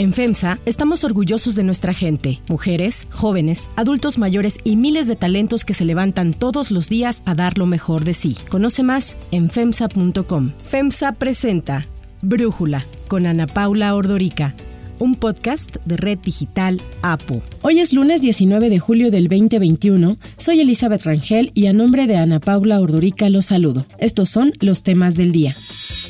En FEMSA estamos orgullosos de nuestra gente, mujeres, jóvenes, adultos mayores y miles de talentos que se levantan todos los días a dar lo mejor de sí. Conoce más en FEMSA.com. FEMSA presenta Brújula con Ana Paula Ordorica un podcast de Red Digital APO. Hoy es lunes 19 de julio del 2021. Soy Elizabeth Rangel y a nombre de Ana Paula Ordorica los saludo. Estos son los temas del día.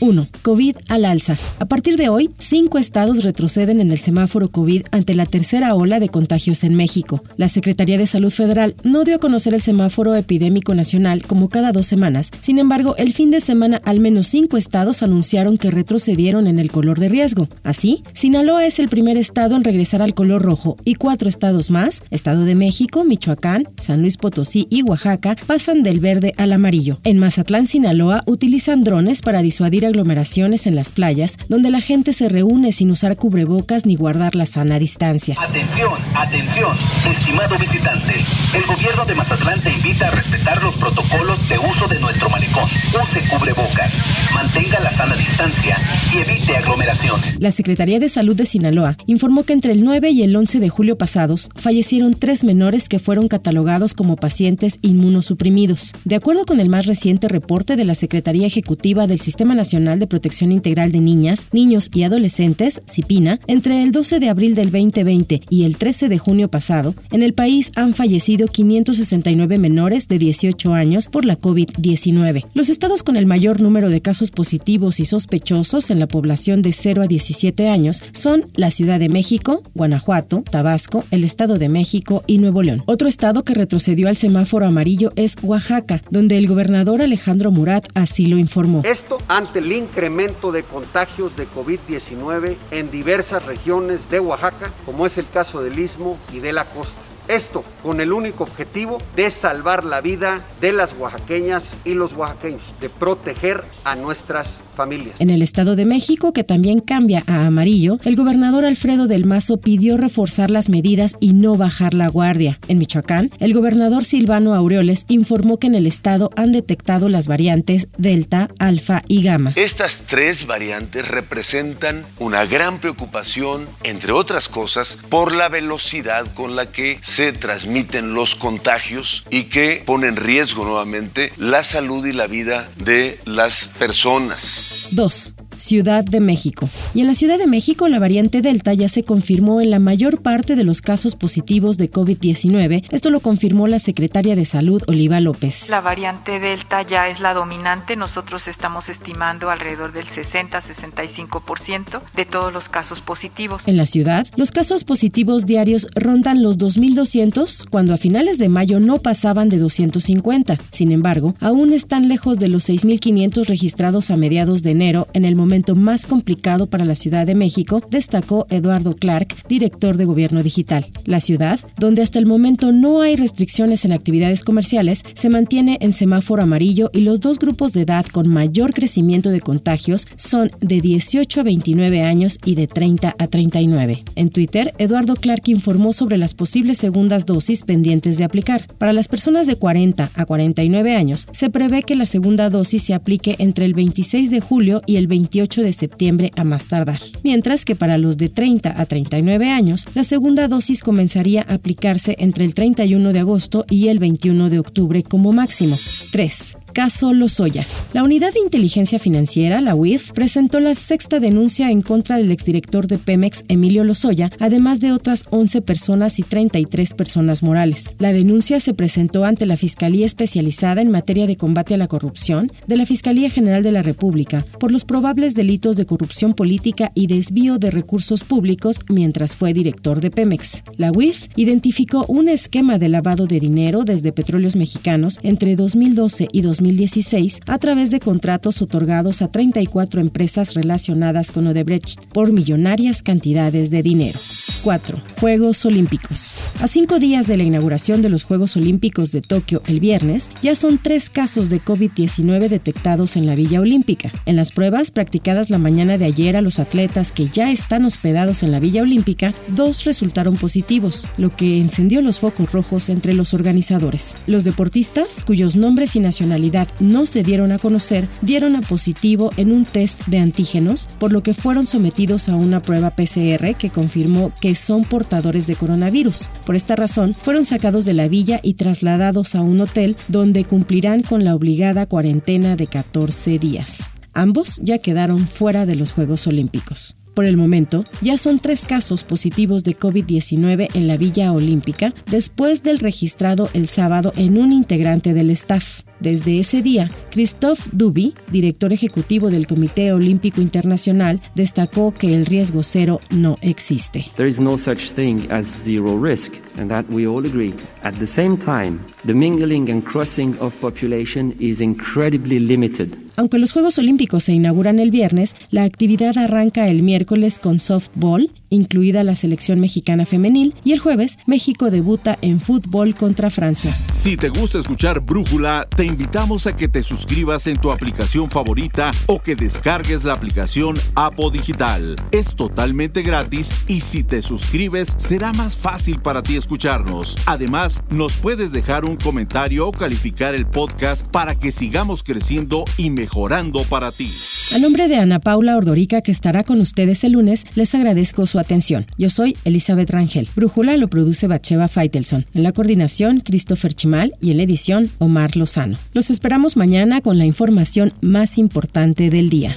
1. COVID al alza. A partir de hoy, cinco estados retroceden en el semáforo COVID ante la tercera ola de contagios en México. La Secretaría de Salud Federal no dio a conocer el semáforo epidémico nacional como cada dos semanas. Sin embargo, el fin de semana al menos cinco estados anunciaron que retrocedieron en el color de riesgo. Así, Sinaloa es el primer estado en regresar al color rojo y cuatro estados más, Estado de México, Michoacán, San Luis Potosí y Oaxaca, pasan del verde al amarillo. En Mazatlán, Sinaloa, utilizan drones para disuadir aglomeraciones en las playas, donde la gente se reúne sin usar cubrebocas ni guardar la sana distancia. Atención, atención, estimado visitante. El gobierno de Mazatlán te invita a respetar los protocolos de uso de nuestro malecón. Use cubrebocas, mantenga la sana distancia y evite aglomeraciones. La Secretaría de Salud de Sinaloa informó que entre el 9 y el 11 de julio pasados fallecieron tres menores que fueron catalogados como pacientes inmunosuprimidos. De acuerdo con el más reciente reporte de la Secretaría Ejecutiva del Sistema Nacional de Protección Integral de Niñas, Niños y Adolescentes, CIPINA, entre el 12 de abril del 2020 y el 13 de junio pasado, en el país han fallecido 569 menores de 18 años por la COVID-19. Los estados con el mayor número de casos positivos y sospechosos en la población de 0 a 17 años son la Ciudad de México, Guanajuato, Tabasco, el Estado de México y Nuevo León. Otro estado que retrocedió al semáforo amarillo es Oaxaca, donde el gobernador Alejandro Murat así lo informó. Esto ante el incremento de contagios de COVID-19 en diversas regiones de Oaxaca, como es el caso del Istmo y de la costa. пост. Esto con el único objetivo de salvar la vida de las oaxaqueñas y los oaxaqueños, de proteger a nuestras familias. En el Estado de México, que también cambia a amarillo, el gobernador Alfredo del Mazo pidió reforzar las medidas y no bajar la guardia. En Michoacán, el gobernador Silvano Aureoles informó que en el estado han detectado las variantes Delta, Alfa y Gamma. Estas tres variantes representan una gran preocupación, entre otras cosas, por la velocidad con la que se transmiten los contagios y que pone en riesgo nuevamente la salud y la vida de las personas. 2. Ciudad de México. Y en la Ciudad de México la variante Delta ya se confirmó en la mayor parte de los casos positivos de COVID-19. Esto lo confirmó la secretaria de Salud, Oliva López. La variante Delta ya es la dominante. Nosotros estamos estimando alrededor del 60-65% de todos los casos positivos. En la ciudad, los casos positivos diarios rondan los 2.200 cuando a finales de mayo no pasaban de 250. Sin embargo, aún están lejos de los 6.500 registrados a mediados de enero en el momento más complicado para la Ciudad de México, destacó Eduardo Clark, director de Gobierno Digital. La ciudad, donde hasta el momento no hay restricciones en actividades comerciales, se mantiene en semáforo amarillo y los dos grupos de edad con mayor crecimiento de contagios son de 18 a 29 años y de 30 a 39. En Twitter, Eduardo Clark informó sobre las posibles segundas dosis pendientes de aplicar. Para las personas de 40 a 49 años, se prevé que la segunda dosis se aplique entre el 26 de julio y el 28 de septiembre a más tardar, mientras que para los de 30 a 39 años, la segunda dosis comenzaría a aplicarse entre el 31 de agosto y el 21 de octubre como máximo. 3. Caso Lozoya. La Unidad de Inteligencia Financiera, la UIF, presentó la sexta denuncia en contra del exdirector de Pemex, Emilio Lozoya, además de otras 11 personas y 33 personas morales. La denuncia se presentó ante la Fiscalía Especializada en Materia de Combate a la Corrupción de la Fiscalía General de la República por los probables delitos de corrupción política y desvío de recursos públicos mientras fue director de Pemex. La UIF identificó un esquema de lavado de dinero desde petróleos mexicanos entre 2012 y 2015 2016 a través de contratos otorgados a 34 empresas relacionadas con Odebrecht por millonarias cantidades de dinero. 4. Juegos Olímpicos. A cinco días de la inauguración de los Juegos Olímpicos de Tokio el viernes, ya son tres casos de COVID-19 detectados en la Villa Olímpica. En las pruebas practicadas la mañana de ayer a los atletas que ya están hospedados en la Villa Olímpica, dos resultaron positivos, lo que encendió los focos rojos entre los organizadores. Los deportistas, cuyos nombres y nacionalidades no se dieron a conocer, dieron a positivo en un test de antígenos, por lo que fueron sometidos a una prueba PCR que confirmó que son portadores de coronavirus. Por esta razón, fueron sacados de la villa y trasladados a un hotel donde cumplirán con la obligada cuarentena de 14 días. Ambos ya quedaron fuera de los Juegos Olímpicos. Por el momento, ya son tres casos positivos de COVID-19 en la Villa Olímpica después del registrado el sábado en un integrante del staff. Desde ese día, Christophe Duby, director ejecutivo del Comité Olímpico Internacional, destacó que el riesgo cero no existe. There is no such thing as zero risk, and that we all agree. At the same time, the mingling and crossing of population is incredibly limited. Aunque los Juegos Olímpicos se inauguran el viernes, la actividad arranca el miércoles con softball, incluida la selección mexicana femenil, y el jueves México debuta en fútbol contra Francia. Si te gusta escuchar Brújula, te invitamos a que te suscribas en tu aplicación favorita o que descargues la aplicación Apo Digital. Es totalmente gratis y si te suscribes será más fácil para ti escucharnos. Además, nos puedes dejar un comentario o calificar el podcast para que sigamos creciendo y mejorando para ti. A nombre de Ana Paula Ordorica, que estará con ustedes el lunes, les agradezco su atención. Yo soy Elizabeth Rangel. Brújula lo produce Bacheva Feitelson. En la coordinación, Christopher Chimal y en la edición, Omar Lozano. Los esperamos mañana con la información más importante del día.